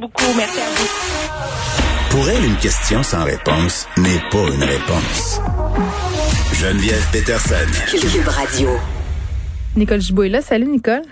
beaucoup. Merci à vous. Pour elle, une question sans réponse n'est pas une réponse. Geneviève Peterson. Cube Radio. Nicole Gibault est là. Salut, Nicole.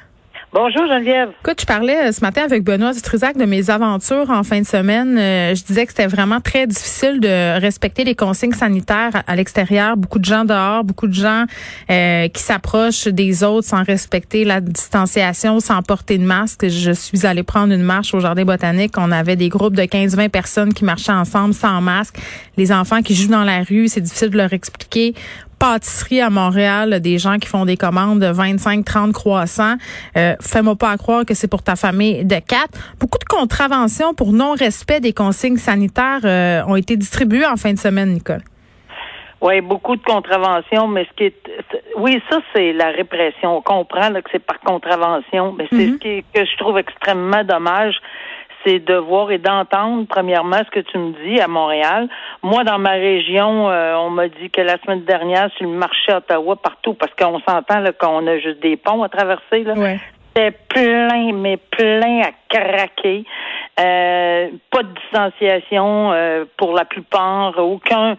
Bonjour Geneviève. Écoute, je parlais euh, ce matin avec Benoît Dutrisac de mes aventures en fin de semaine. Euh, je disais que c'était vraiment très difficile de respecter les consignes sanitaires à l'extérieur. Beaucoup de gens dehors, beaucoup de gens euh, qui s'approchent des autres sans respecter la distanciation, sans porter de masque. Je suis allée prendre une marche au Jardin botanique. On avait des groupes de 15-20 personnes qui marchaient ensemble sans masque. Les enfants qui jouent dans la rue, c'est difficile de leur expliquer pâtisserie à Montréal, des gens qui font des commandes de 25, 30 croissants. Euh, Fais-moi pas croire que c'est pour ta famille de quatre. Beaucoup de contraventions pour non-respect des consignes sanitaires euh, ont été distribuées en fin de semaine, Nicole. Oui, beaucoup de contraventions, mais ce qui est, oui, ça c'est la répression. On comprend que c'est par contravention, mais c'est ce Mhm. qui que je trouve extrêmement dommage, c'est de voir et d'entendre premièrement ce que tu me dis à Montréal. Moi, dans ma région, euh, on m'a dit que la semaine dernière sur le marché à Ottawa, partout, parce qu'on s'entend là, qu'on a juste des ponts à traverser là. Ouais. C'était plein, mais plein à craquer. Euh, pas de distanciation euh, pour la plupart, aucun.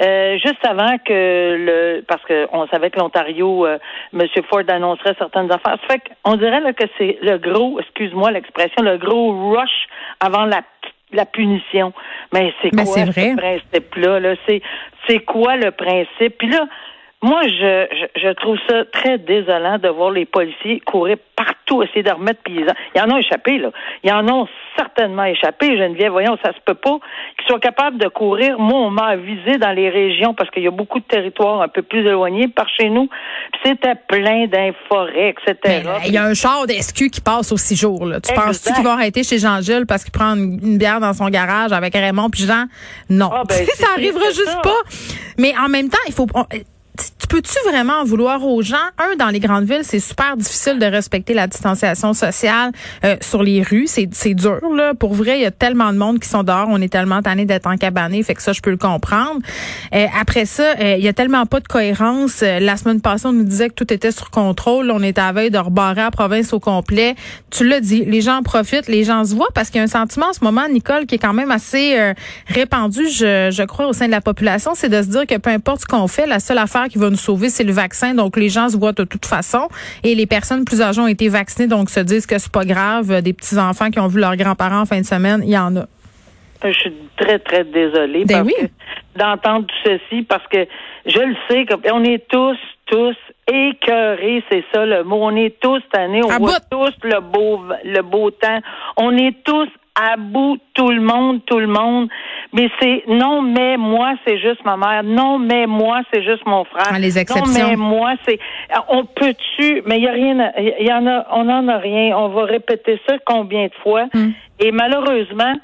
Euh, juste avant que le, parce que on savait que l'Ontario, euh, M. Ford annoncerait certaines affaires. Ça fait qu'on dirait là, que c'est le gros, excuse-moi l'expression, le gros rush avant la la punition. Mais c'est quoi ce principe-là? Là? C'est, c'est quoi le principe? Puis là, moi, je, je, je trouve ça très désolant de voir les policiers courir partout, essayer de remettre. Puis ils en- ont échappé, là. Ils en ont certainement échappé, Geneviève. Voyons, ça se peut pas qu'ils soient capables de courir. Moi, on m'a avisé dans les régions parce qu'il y a beaucoup de territoires un peu plus éloignés par chez nous. Puis c'était plein d'inforêts, etc. Euh, Il y a un char d'SQ qui passe aux six jours. Là. Tu penses-tu qu'il va arrêter chez Jean-Gilles parce qu'il prend une, une bière dans son garage avec Raymond puis Jean? Non. Ah, ben, ça arrivera juste ça. pas. Mais en même temps, il faut... on- tu peux-tu vraiment en vouloir aux gens? Un, dans les grandes villes, c'est super difficile de respecter la distanciation sociale euh, sur les rues. C'est, dur, là. Pour vrai, il y a tellement de monde qui sont dehors. On est tellement tanné d'être en cabané, fait que ça, je peux le comprendre. Euh, après ça, euh, il y a tellement pas de cohérence. Euh, la semaine passée, on nous disait que tout était sur contrôle. On était à veille de rebarrer la province au complet. Tu l'as dit, les gens en profitent, les gens se voient parce qu'il y a un sentiment en ce moment, Nicole, qui est quand même assez euh, répandu, je, je crois, au sein de la population, c'est de se dire que peu importe ce qu'on fait, la seule affaire qui va nous sauver, c'est le vaccin. Donc, les gens se voient de toute façon. Et les personnes plus âgées ont été vaccinées, donc se disent que c'est pas grave. Euh, Des petits-enfants qui ont vu leurs grands-parents en fin de semaine, il y en a. Je suis très, très désolée Ben oui. d'entendre tout ceci parce que je le sais, on est tous, tous écœurés, c'est ça le mot. On est tous tannés, on À voit bout. tous le beau le beau temps. On est tous à bout, tout le monde, tout le monde. Mais c'est non, mais moi, c'est juste ma mère. Non, mais moi, c'est juste mon frère. Ah, les exceptions. Non, mais moi, c'est. On peut-tu. Mais il y a rien. Il y en a. On n'en a rien. On va répéter ça combien de fois? Hmm. Et malheureusement,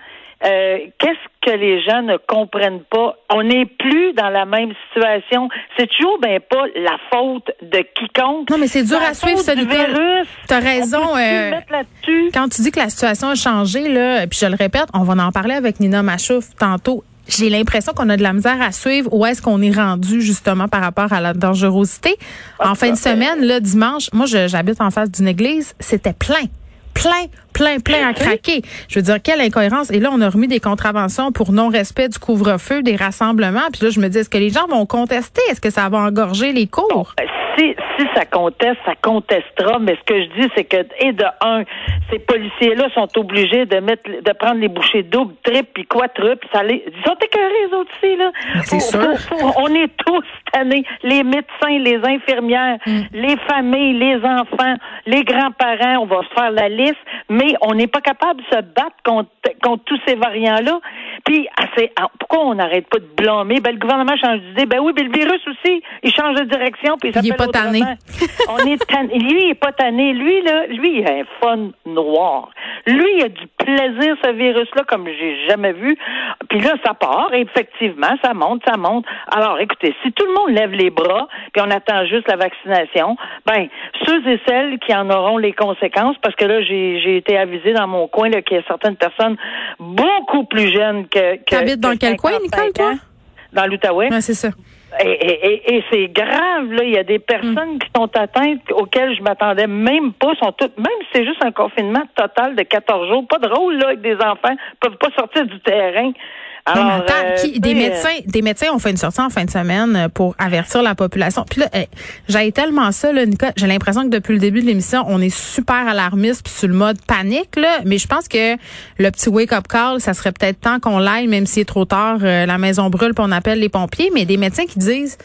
euh, qu'est-ce que les gens ne comprennent pas? On n'est plus dans la même situation. C'est toujours ben pas la faute de quiconque. Non, mais c'est dur à suivre, Nicole. virus. T'as On raison. euh, le quand tu dis que la situation a changé, là, puis je le répète, on va en parler avec Nina Machouf tantôt. J'ai l'impression qu'on a de la misère à suivre où est-ce qu'on est rendu justement par rapport à la dangerosité. En fin de semaine, là, dimanche, moi j'habite en face d'une église, c'était plein. Plein, plein, plein à craquer. Je veux dire, quelle incohérence. Et là, on a remis des contraventions pour non-respect du couvre-feu, des rassemblements. Puis là, je me dis, est-ce que les gens vont contester? Est-ce que ça va engorger les cours? Si, si ça conteste, ça contestera. Mais ce que je dis, c'est que, et de un, ces policiers-là sont obligés de mettre, de prendre les bouchées doubles, triples, puis quadruples. Ça les, ils sont écœurés, les autres ici, là. C'est sûr. on est tous tannés. Les médecins, les infirmières, Mm. les familles, les enfants, les grands-parents. On va se faire la liste, mais on n'est pas capable de se battre contre, contre tous ces variants-là. Puis, ah, pourquoi on n'arrête pas de blâmer? Ben, le gouvernement change d'idée. Ben oui, mais le virus aussi, il change de direction. Puis il Il est pas tanné. on est tanné. Lui, il est pas tanné. Lui, là, lui, il a un fun noir. Lui, il a du plaisir, ce virus-là, comme j'ai jamais vu. Puis là, ça part. Et effectivement, ça monte, ça monte. Alors, écoutez, si tout le monde lève les bras, puis on attend juste la vaccination, ben, ceux et celles qui en auront les conséquences, parce que là, j'ai j'ai été avisé dans mon coin là, qu'il y a certaines personnes beaucoup plus jeunes que. que T'habites dans que quel coin, 55 Nicole, toi? Dans l'Outaouais. Ouais, c'est ça. Et, c'est grave, là. Il y a des personnes mm. qui sont atteintes auxquelles je m'attendais même pas. Sont toutes, même si c'est juste un confinement total de 14 jours, pas drôle, là, avec des enfants, peuvent pas sortir du terrain. Alors, euh, des médecins, des médecins ont fait une sortie en fin de semaine euh, pour avertir la population. Puis là, j'ai tellement ça, là, Nicole, j'ai l'impression que depuis le début de l'émission, on est super alarmiste puis sur le mode panique, là. Mais je pense que le petit wake-up call, ça serait peut-être temps qu'on l'aille, même s'il est trop tard, euh, la maison brûle, puis on appelle les pompiers. Mais des médecins qui disent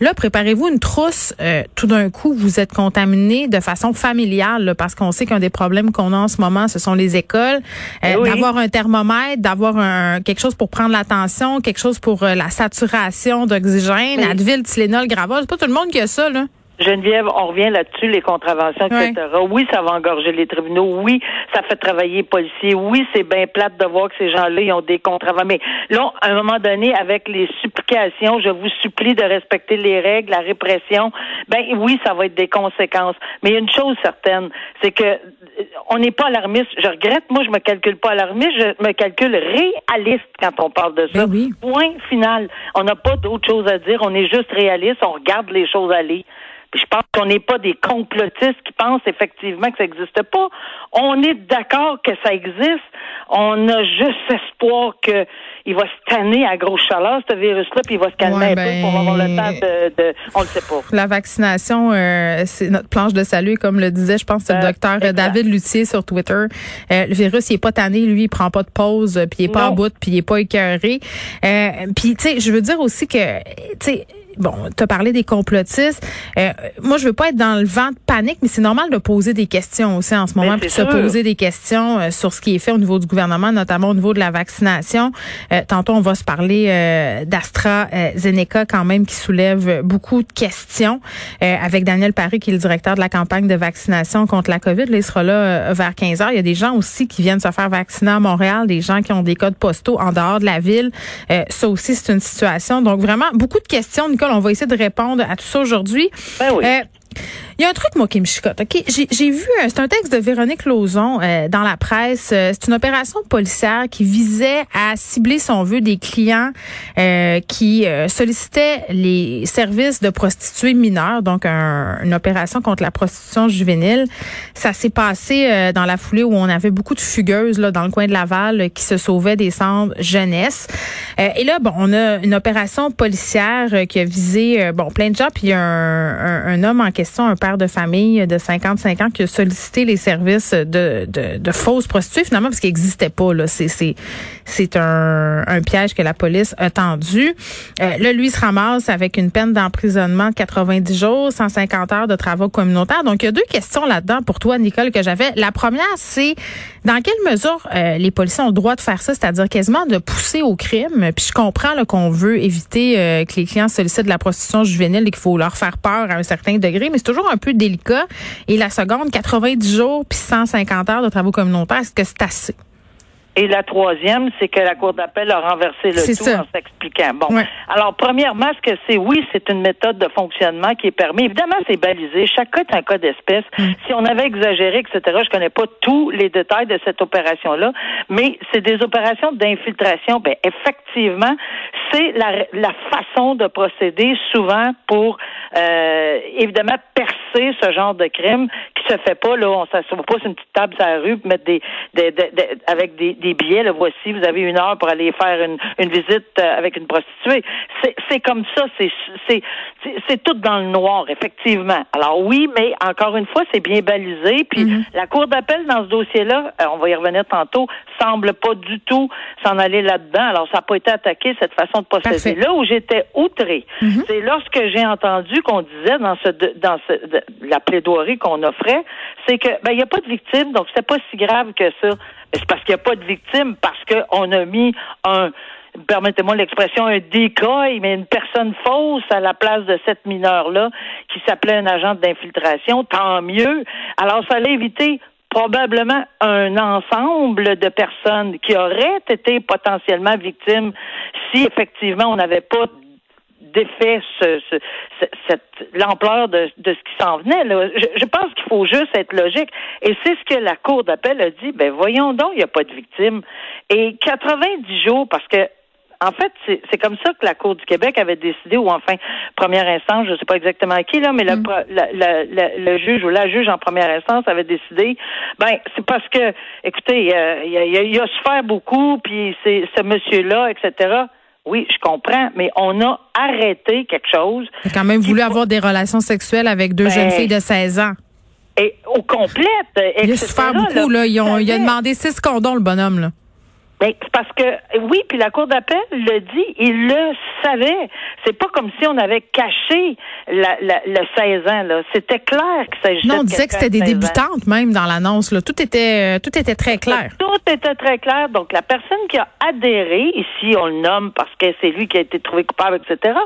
Là, préparez-vous une trousse. Euh, tout d'un coup, vous êtes contaminé de façon familiale parce qu'on sait qu'un des problèmes qu'on a en ce moment, ce sont les écoles. Euh, eh d'avoir un thermomètre, d'avoir un quelque chose pour prendre l'attention, quelque chose pour euh, la saturation d'oxygène, Advil, Tylenol, Gravol. C'est pas tout le monde qui a ça, là. Geneviève, on revient là-dessus, les contraventions, etc. Oui, ça va engorger les tribunaux. Oui, ça fait travailler les policiers. Oui, c'est bien plate de voir que ces gens-là, ils ont des contraventions. Mais là, à un moment donné, avec les supplications, je vous supplie de respecter les règles, la répression, ben oui, ça va être des conséquences. Mais il y a une chose certaine, c'est que on n'est pas alarmiste. Je regrette, moi, je me calcule pas alarmiste, je me calcule réaliste quand on parle de ça. Ben Point final. On n'a pas d'autre chose à dire. On est juste réaliste. On regarde les choses aller je pense qu'on n'est pas des complotistes qui pensent effectivement que ça n'existe pas. On est d'accord que ça existe. On a juste espoir qu'il va se tanner à grosse chaleur, ce virus-là, puis il va se calmer un peu pour avoir le temps de, de on le sait pas. La vaccination, euh, c'est notre planche de salut, comme le disait, je pense, le euh, docteur David Luthier sur Twitter. Euh, le virus, il est pas tanné, lui, il prend pas de pause, puis il est pas en bout, puis il est pas écœuré. puis, tu sais, je veux dire aussi que, tu sais, bon, tu as parlé des complotistes. Euh, moi, je veux pas être dans le vent de panique, mais c'est normal de poser des questions aussi en ce moment, puis de se poser des questions euh, sur ce qui est fait au niveau du gouvernement, notamment au niveau de la vaccination. Euh, tantôt, on va se parler euh, d'AstraZeneca quand même, qui soulève beaucoup de questions, avec Daniel Paris, qui est le directeur de la campagne de vaccination contre la COVID. Là, il sera là vers 15 heures. Il y a des gens aussi qui viennent se faire vacciner à Montréal, des gens qui ont des codes postaux en dehors de la ville. ça aussi, c'est une situation. Donc, vraiment, beaucoup de questions, on va essayer de répondre à tout ça aujourd'hui. Ben oui. Euh, il y a un truc, moi, qui me chicote. OK? J'ai vu, euh, c'est un texte de Véronique Lauzon euh, dans la presse. Euh, c'est une opération policière qui visait à cibler, son vœu, des clients qui sollicitaient les services de prostituées mineures, donc une opération contre la prostitution juvénile. Ça s'est passé dans la foulée où on avait beaucoup de fugueuses là, dans le coin de Laval qui se sauvaient des centres jeunesse. et là, bon, on a une opération policière qui a visé bon plein de gens, puis il y a un, un homme en question, un père de famille de 55 ans qui a sollicité les services de, de, de fausses prostituées finalement parce qu'ils n'existaient pas. Là. C'est, c'est un, piège que la police a tendu. Euh, là, lui se ramasse avec une peine d'emprisonnement de 90 jours, 150 heures de travaux communautaires. Donc, il y a deux questions là-dedans pour toi, Nicole, que j'avais. La première, c'est dans quelle mesure euh, les policiers ont le droit de faire ça, c'est-à-dire quasiment de pousser au crime? Puis je comprends qu'on veut éviter euh, que les clients sollicitent de la prostitution juvénile et qu'il faut leur faire peur à un certain degré, mais c'est toujours un peu délicat. Et la seconde, 90 jours puis 150 heures de travaux communautaires, est-ce que c'est assez? Et la troisième, c'est que la Cour d'appel a renversé le tout en s'expliquant. Bon. Alors, premièrement, ce que c'est, oui, c'est une méthode de fonctionnement qui est permis. Évidemment, c'est balisé. Chaque cas est un cas d'espèce. Mm. Si on avait exagéré, etc., je connais pas tous les détails de cette opération-là, mais c'est des opérations d'infiltration. Ben, effectivement, c'est la, la façon de procéder souvent pour, euh, évidemment, percer ce genre de crime qui se fait pas, là, on s'assoit pas sur une petite table sur la rue, mettre des, des, des, avec des des billets, le voici, vous avez une heure pour aller faire une, une visite euh, avec une prostituée. C'est comme ça, c'est tout dans le noir, effectivement. Alors oui, mais encore une fois, c'est bien balisé. Puis mm-hmm. la Cour d'appel dans ce dossier-là, euh, on va y revenir tantôt, semble pas du tout s'en aller là-dedans. Alors ça n'a pas été attaqué, cette façon de procéder. Là où j'étais outré, mm-hmm. c'est lorsque j'ai entendu qu'on disait dans ce dans ce, la plaidoirie qu'on offrait, c'est que ben il n'y a pas de victime, donc c'est pas si grave que ça. C'est parce qu'il n'y a pas de victime, parce qu'on a mis un permettez-moi l'expression, un décoil, mais une personne fausse à la place de cette mineure-là qui s'appelait un agent d'infiltration, tant mieux. Alors, ça allait éviter probablement un ensemble de personnes qui auraient été potentiellement victimes si effectivement on n'avait pas défait ce, cette l'ampleur de, de, ce qui s'en venait. Là. Je, pense qu'il faut juste être logique. Et c'est ce que la Cour d'appel a dit. Ben voyons donc, il n'y a pas de victime. Et 90 jours, parce que En fait, c'est comme ça que la Cour du Québec avait décidé, ou enfin, première instance, je ne sais pas exactement qui, là, mais mm. le, juge ou la juge en première instance avait décidé, ben, c'est parce que, écoutez, il y a, faire beaucoup, puis c'est ce monsieur-là, etc. Oui, je comprends, mais on a arrêté quelque chose. Il a quand même voulu avoir des relations sexuelles avec deux jeunes ben, filles de 16 ans. Et au complète. Il a souffert beaucoup, là. il a demandé six condoms, le bonhomme, là. Ben, parce que oui, puis la cour d'appel le dit, il le savait. C'est pas comme si on avait caché la, le 16 ans là. C'était clair que s'agissait. Non, on disait que c'était des débutantes même dans l'annonce. Là, tout était euh, tout était très clair. Tout était très clair. Donc la personne qui a adhéré ici, on le nomme parce que c'est lui qui a été trouvé coupable, etc.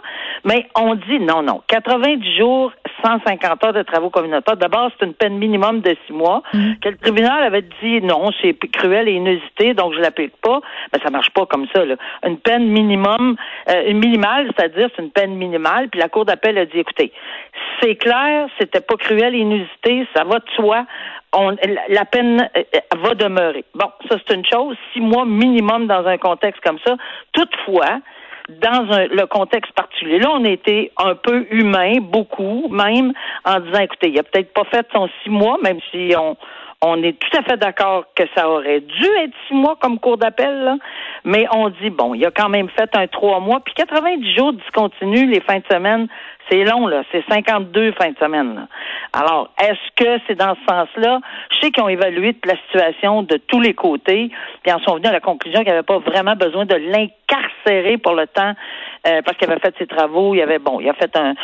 Mais on dit non, non. 90 jours, 150 heures de travaux communautaires. D'abord, c'est une peine minimum de six mois. Mhm. Que le tribunal avait dit non, c'est cruel et inusité, donc je l'applique pas. Mais ça marche pas comme ça. Là. Une peine minimum, euh, minimale, c'est-à-dire c'est une peine minimale. Puis la cour d'appel a dit, écoutez, c'est clair, c'était pas cruel inusité, ça va de soi. La peine euh, va demeurer. Bon, ça c'est une chose. Six mois minimum dans un contexte comme ça. Toutefois, dans le contexte particulier. Là, on était un peu humain, beaucoup même, en disant, écoutez, il a peut-être pas fait son six mois, même si on, on est tout à fait d'accord que ça aurait dû être six mois comme cours d'appel, mais on dit, bon, il a quand même fait un trois mois, puis 90 jours discontinus les fins de semaine, c'est long, là. C'est 52 fins de semaine. Alors, est-ce que c'est dans ce sens-là? Je sais qu'ils ont évalué la situation de tous les côtés, puis en sont venus à la conclusion qu'il n'y avait pas vraiment besoin de l'incarcérer pour le temps euh, parce qu'il avait fait ses travaux, il avait bon, il a fait un,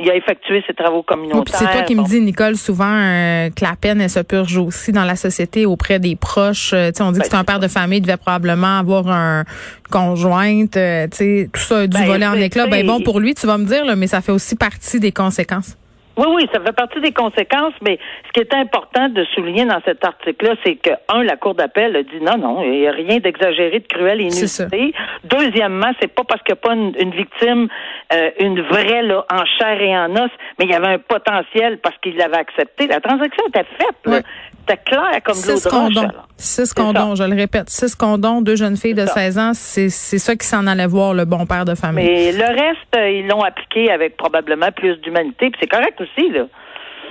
il a effectué ses travaux communautaires. c'est toi qui me dis, Nicole, souvent euh, que la peine elle se purge aussi dans la société auprès des proches. Euh, on dit que c'est un ben, père de famille devait probablement avoir un conjointe, tout ça dû ben, voler en éclat. Ben bon pour lui, tu vas me dire, là, mais ça fait aussi partie des conséquences. Oui, oui, ça fait partie des conséquences, mais ce qui est important de souligner dans cet article-là, c'est que, un, la Cour d'appel a dit non, non, il n'y a rien d'exagéré, de cruel et inusité. Deuxièmement, c'est pas parce qu'il n'y a pas une, victime, euh, une vraie, là, en chair et en os, mais il y avait un potentiel parce qu'il l'avait accepté. La transaction était faite, C'était clair comme Six condoms. Six condoms, je le répète. Six condoms, deux jeunes filles de 16 ans, c'est ça qui s'en allait voir le bon père de famille. Mais le reste, euh, ils l'ont appliqué avec probablement plus d'humanité, puis c'est correct aussi, là.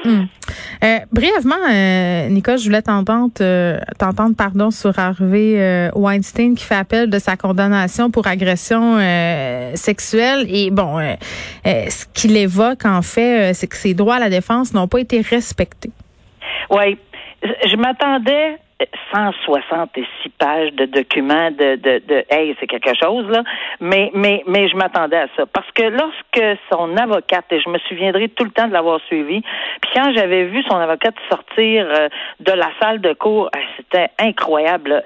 Hmm. Euh, brièvement, euh, Nicole, je voulais t'entendre, euh, t'entendre pardon, sur Harvey Weinstein qui fait appel de sa condamnation pour agression sexuelle. Et bon, ce qu'il évoque en fait, c'est que ses droits à la défense n'ont pas été respectés. Oui, je m'attendais 166 pages de documents de, de, de hey, c'est quelque chose, là. Mais, mais, mais je m'attendais à ça. Parce que lorsque son avocate, et je me souviendrai tout le temps de l'avoir suivi, puis quand j'avais vu son avocate sortir euh, de la salle de cours, c'était incroyable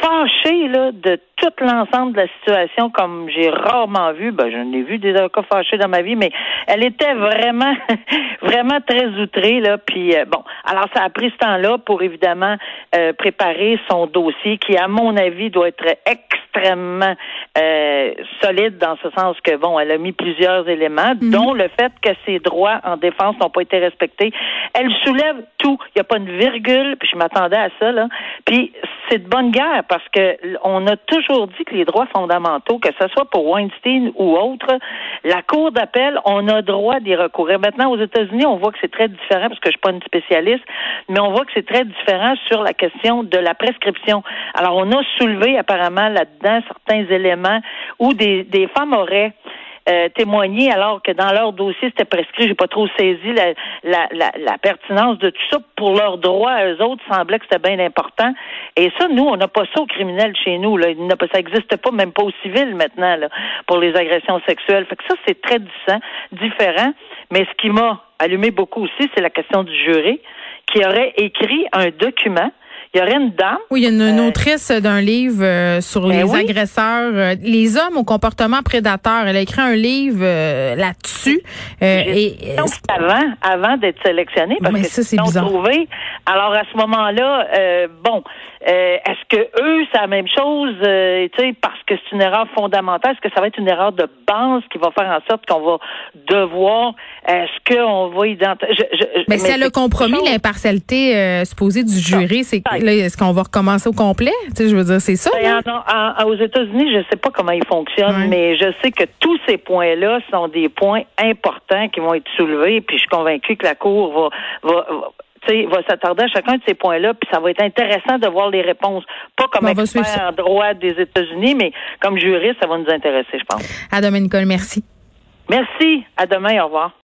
fâchée là, de tout l'ensemble de la situation comme j'ai rarement vu. Ben, j'en ai vu des avocats fâchés dans ma vie, mais elle était vraiment, vraiment très outrée. Là. Puis euh, bon, alors ça a pris ce temps-là pour évidemment euh, préparer son dossier qui, à mon avis, doit être extrêmement euh, solide dans ce sens que bon, elle a mis plusieurs éléments, mhm. dont le fait que ses droits en défense n'ont pas été respectés. Elle soulève tout. Il n'y a pas une virgule. Puis je m'attendais à ça là. Puis c'est de bonne guerre parce que on a toujours dit que les droits fondamentaux, que ce soit pour Weinstein ou autre, la Cour d'appel, on a droit d'y recourir. Maintenant, aux États-Unis, on voit que c'est très différent parce que je suis pas une spécialiste, mais on voit que c'est très différent sur la question de la prescription. Alors, on a soulevé apparemment là-dedans certains éléments où des, femmes auraient euh, témoigner alors que dans leur dossier c'était prescrit. J'ai pas trop saisi la, pertinence de tout ça. Pour leurs droits eux autres, semblait que c'était bien important. Et ça, nous, on n'a pas ça au criminel chez nous. Là. Ça n'existe pas, même pas au civil maintenant, là, pour les agressions sexuelles. Fait que ça, c'est très différent. Mais ce qui m'a allumé beaucoup aussi, c'est la question du jury qui aurait écrit un document il y aurait une dame. Oui, il y a une, euh, autrice d'un livre euh, sur ben les agresseurs, euh, les hommes au comportement prédateur. Elle a écrit un livre là-dessus. et avant, avant d'être sélectionnée, parce mais que ça, c'est bizarre. Trouvé. Alors à ce moment-là, bon, est-ce que eux, c'est la même chose, tu sais, parce que c'est une erreur fondamentale? Est-ce que ça va être une erreur de base qui va faire en sorte qu'on va devoir, est-ce qu'on va identifier Mais, c'est le compromis l'impartialité supposée du jury, c'est Là, est-ce qu'on va recommencer au complet? Tu sais, je veux dire, c'est ça. Ben, aux États-Unis, je ne sais pas comment ils fonctionnent, mais je sais que tous ces points-là sont des points importants qui vont être soulevés. Puis je suis convaincue que la Cour va, va, va s'attarder à chacun de ces points-là, puis ça va être intéressant de voir les réponses. Pas comme expert en droit des États-Unis, mais comme juriste, ça va nous intéresser, je pense. À demain, Nicole. Merci. Merci. À demain. Au revoir.